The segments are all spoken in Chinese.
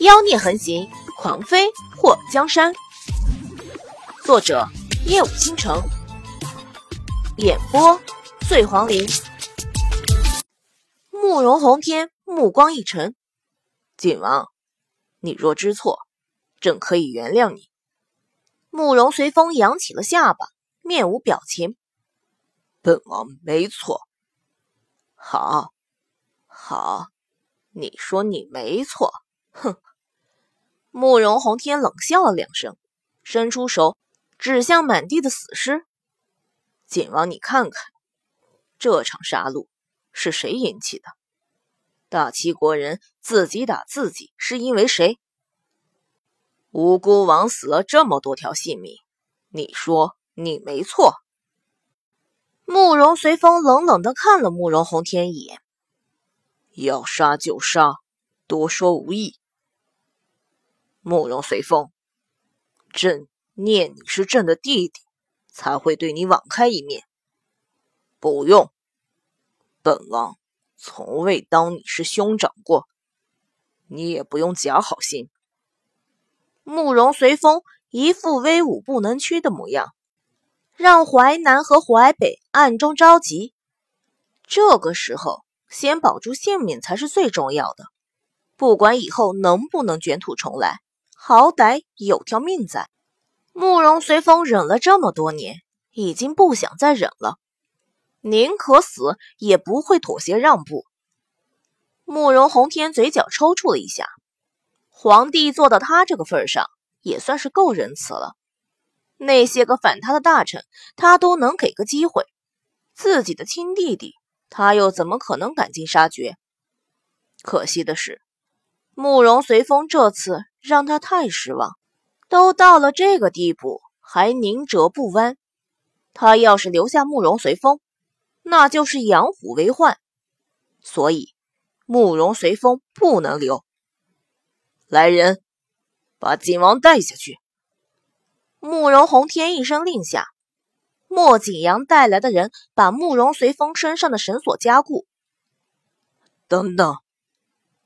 妖孽横行，狂飞破江山。作者：夜舞倾城，演播：醉黄林。慕容宏天目光一沉：“锦王，你若知错，朕可以原谅你。”慕容随风扬起了下巴，面无表情：“本王没错。”好，好，你说你没错，哼！慕容宏天冷笑了两声，伸出手指向满地的死尸。锦王，你看看，这场杀戮是谁引起的？大齐国人自己打自己，是因为谁？无辜枉死了这么多条性命，你说你没错？慕容随风冷冷的看了慕容宏天一眼，要杀就杀，多说无益。慕容随风，朕念你是朕的弟弟，才会对你网开一面。不用，本王从未当你是兄长过，你也不用假好心。慕容随风一副威武不能屈的模样。让淮南和淮北暗中着急。这个时候，先保住性命才是最重要的。不管以后能不能卷土重来，好歹有条命在。慕容随风忍了这么多年，已经不想再忍了，宁可死也不会妥协让步。慕容宏天嘴角抽搐了一下，皇帝做到他这个份上，也算是够仁慈了。那些个反他的大臣，他都能给个机会。自己的亲弟弟，他又怎么可能赶尽杀绝？可惜的是，慕容随风这次让他太失望。都到了这个地步，还宁折不弯。他要是留下慕容随风，那就是养虎为患。所以，慕容随风不能留。来人，把锦王带下去。慕容宏天一声令下，莫景阳带来的人把慕容随风身上的绳索加固。等等，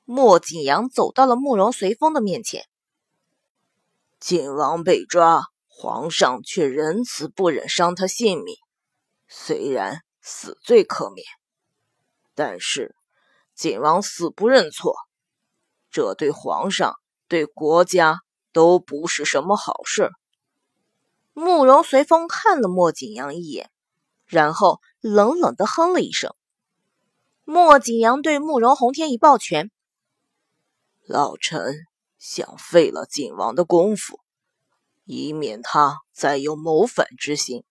莫景阳走到了慕容随风的面前。景王被抓，皇上却仁慈不忍伤他性命，虽然死罪可免，但是景王死不认错，这对皇上、对国家都不是什么好事。慕容随风看了莫景阳一眼，然后冷冷的哼了一声。莫景阳对慕容宏天一抱拳：“老臣想废了景王的功夫，以免他再有谋反之心。”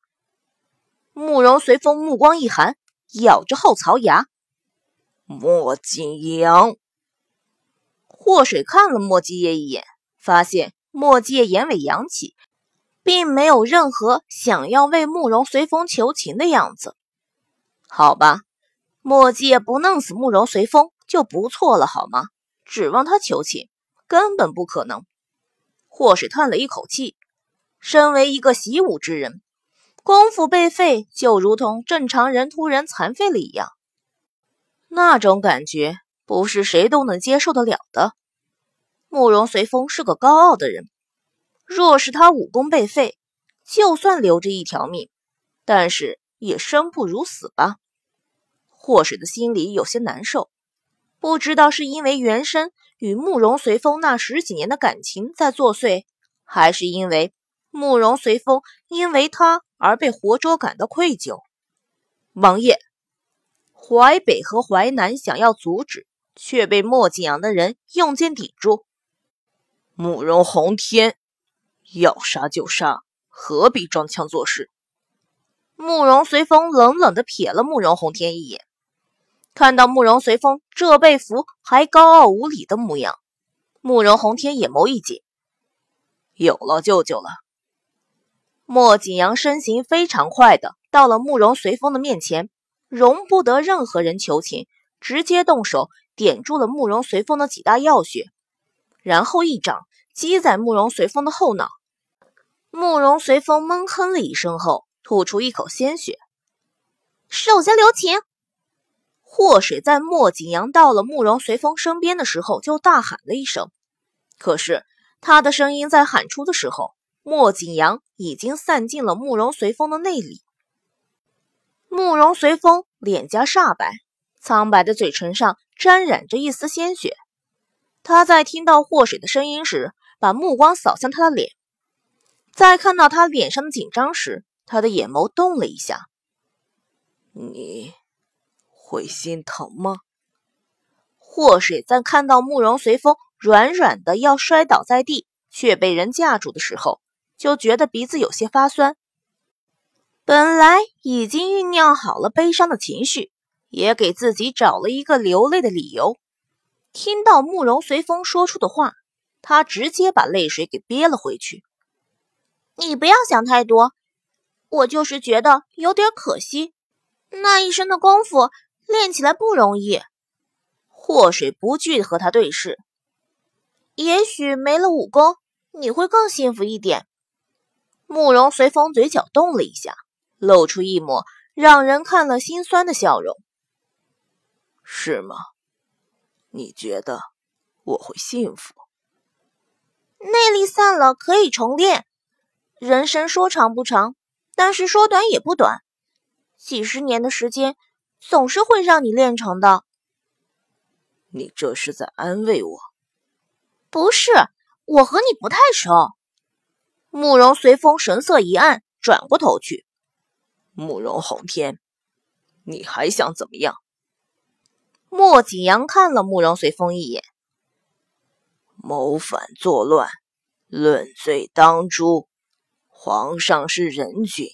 慕容随风目光一寒，咬着后槽牙：“莫景阳！”祸水看了莫继业一眼，发现莫继业眼尾扬起。并没有任何想要为慕容随风求情的样子。好吧，墨迹也不弄死慕容随风就不错了，好吗？指望他求情，根本不可能。霍水叹了一口气，身为一个习武之人，功夫被废就如同正常人突然残废了一样，那种感觉不是谁都能接受得了的。慕容随风是个高傲的人。若是他武功被废，就算留着一条命，但是也生不如死吧。霍水的心里有些难受，不知道是因为原身与慕容随风那十几年的感情在作祟，还是因为慕容随风因为他而被活捉感到愧疚。王爷，淮北和淮南想要阻止，却被莫景阳的人用剑抵住。慕容宏天。要杀就杀，何必装腔作势？慕容随风冷冷的瞥了慕容宏天一眼，看到慕容随风这被俘还高傲无礼的模样，慕容宏天眼眸一紧。有了舅舅了。莫景阳身形非常快的到了慕容随风的面前，容不得任何人求情，直接动手点住了慕容随风的几大要穴，然后一掌击在慕容随风的后脑。慕容随风闷哼了一声后，吐出一口鲜血。手下留情！祸水在莫景阳到了慕容随风身边的时候，就大喊了一声，可是他的声音在喊出的时候，莫景阳已经散进了慕容随风的内里。慕容随风脸颊煞白，苍白的嘴唇上沾染着一丝鲜血。他在听到祸水的声音时，把目光扫向他的脸，在看到他脸上的紧张时，他的眼眸动了一下。你会心疼吗？祸水在看到慕容随风软软的要摔倒在地，却被人架住的时候，就觉得鼻子有些发酸。本来已经酝酿好了悲伤的情绪，也给自己找了一个流泪的理由。听到慕容随风说出的话，他直接把泪水给憋了回去。你不要想太多，我就是觉得有点可惜。那一身的功夫练起来不容易。祸水不惧和他对视，也许没了武功，你会更幸福一点。慕容随风嘴角动了一下，露出一抹让人看了心酸的笑容。是吗？你觉得我会幸福？内力散了可以重练，人生说长不长，但是说短也不短。几十年的时间，总是会让你练成的。你这是在安慰我？不是，我和你不太熟。慕容随风神色一暗，转过头去。慕容宏天，你还想怎么样？莫景阳看了慕容随风一眼，谋反作乱，论罪当诛。皇上是仁君。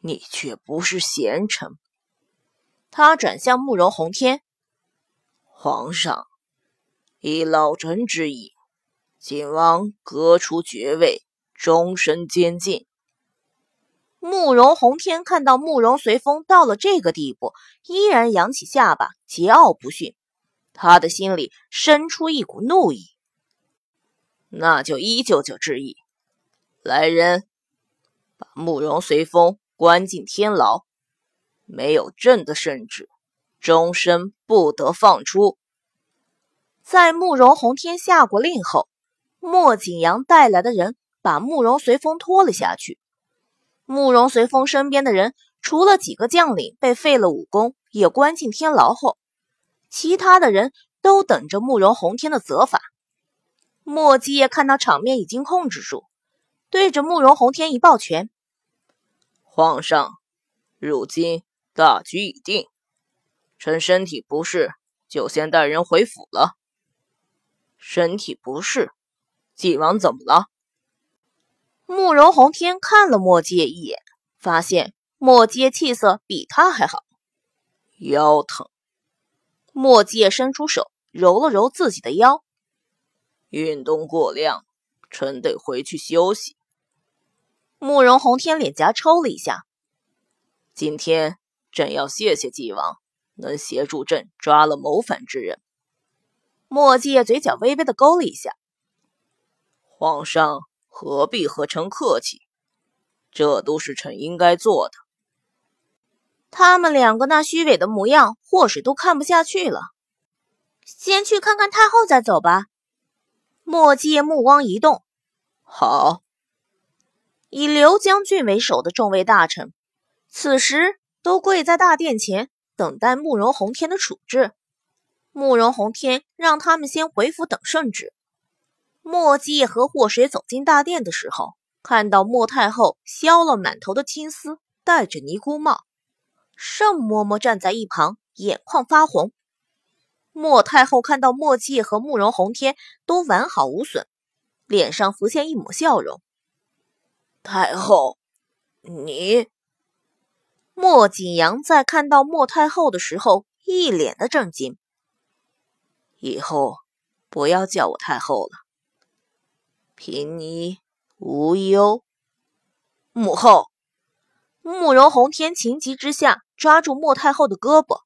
你却不是贤臣。他转向慕容宏天，皇上以老臣之意，景王革除爵位，终身监禁。慕容宏天看到慕容随风到了这个地步，依然扬起下巴，桀骜不驯，他的心里生出一股怒意。那就依舅舅之意，来人，把慕容随风。关进天牢，没有朕的圣旨，终身不得放出。在慕容宏天下过令后，莫景阳带来的人把慕容随风拖了下去。慕容随风身边的人，除了几个将领被废了武功，也关进天牢后，其他的人都等着慕容宏天的责罚。莫继业看到场面已经控制住，对着慕容宏天一抱拳。皇上，如今大局已定，臣身体不适，就先带人回府了。身体不适，晋王怎么了？慕容宏天看了墨界一眼，发现墨界气色比他还好，腰疼。墨界伸出手揉了揉自己的腰，运动过量，臣得回去休息。慕容宏天脸颊抽了一下。今天朕要谢谢纪王，能协助朕抓了谋反之人。莫继业嘴角微微的勾了一下。皇上何必和臣客气？这都是臣应该做的。他们两个那虚伪的模样，祸水都看不下去了。先去看看太后再走吧。莫继业目光一动，好。以刘将军为首的众位大臣，此时都跪在大殿前，等待慕容宏天的处置。慕容宏天让他们先回府等圣旨。墨迹和祸水走进大殿的时候，看到莫太后削了满头的青丝，戴着尼姑帽，盛嬷嬷站在一旁，眼眶发红。莫太后看到莫继业和慕容宏天都完好无损，脸上浮现一抹笑容。太后，你莫景阳在看到莫太后的时候，一脸的震惊。以后不要叫我太后了，贫尼无忧。母后，慕容宏天情急之下抓住莫太后的胳膊。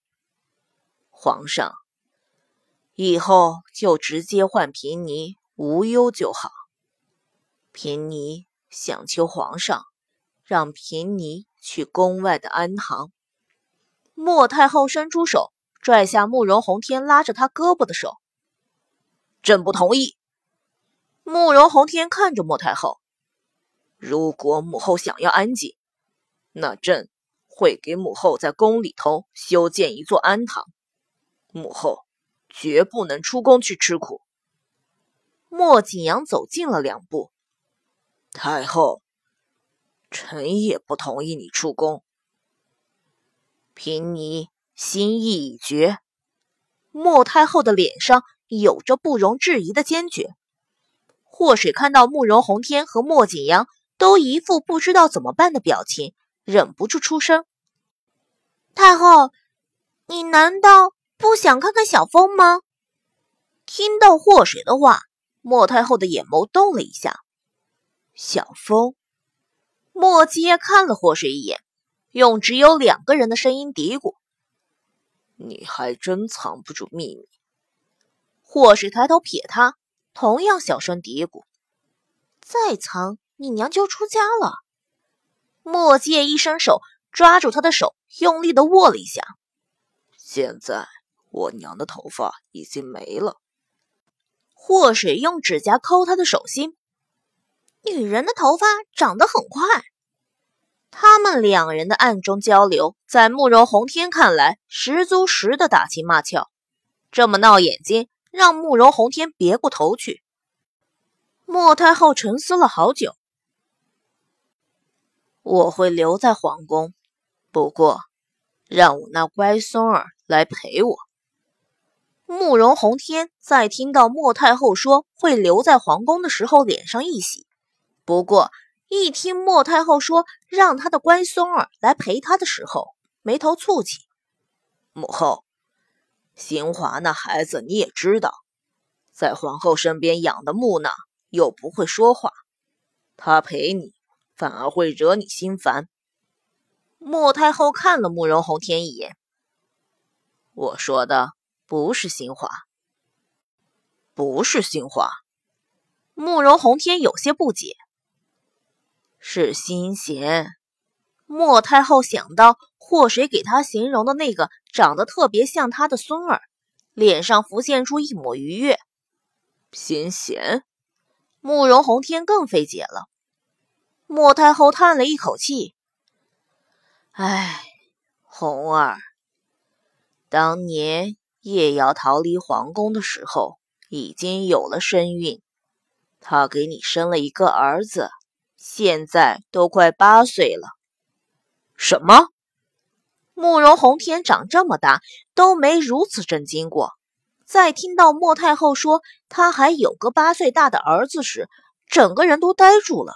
皇上，以后就直接唤贫尼无忧就好。贫尼。想求皇上让平尼去宫外的安堂。莫太后伸出手拽下慕容宏天拉着他胳膊的手，朕不同意。慕容宏天看着莫太后，如果母后想要安静，那朕会给母后在宫里头修建一座安堂，母后绝不能出宫去吃苦。莫景阳走近了两步，太后，臣也不同意你出宫。凭你心意已决。莫太后的脸上有着不容置疑的坚决。祸水看到慕容宏天和莫景阳都一副不知道怎么办的表情，忍不住出声：“太后，你难道不想看看小风吗？”听到祸水的话，莫太后的眼眸动了一下。小风，莫阶看了祸水一眼，用只有两个人的声音嘀咕。你还真藏不住秘密。祸水抬头瞥他，同样小声嘀咕：“再藏，你娘就出家了。”莫介一伸手抓住他的手，用力的握了一下。现在我娘的头发已经没了。祸水用指甲抠他的手心，女人的头发长得很快。他们两人的暗中交流，在慕容宏天看来，十足十的打情骂俏。这么闹眼睛，让慕容宏天别过头去。莫太后沉思了好久，我会留在皇宫，不过让我那乖孙儿来陪我。慕容宏天在听到莫太后说会留在皇宫的时候，脸上一喜，不过。一听莫太后说让她的乖孙儿来陪她的时候，眉头蹙起。母后，新华那孩子你也知道，在皇后身边养的木讷，又不会说话，他陪你反而会惹你心烦。莫太后看了慕容宏天一眼，我说的不是新华，不是新华。慕容宏天有些不解。是心贤。莫太后想到祸水给他形容的那个长得特别像他的孙儿，脸上浮现出一抹愉悦。心贤，慕容宏天更费解了。莫太后叹了一口气：“唉，红儿，当年叶瑶逃离皇宫的时候，已经有了身孕，她给你生了一个儿子。”现在都快八岁了，什么？慕容宏天长这么大都没如此震惊过。在听到莫太后说他还有个八岁大的儿子时，整个人都呆住了。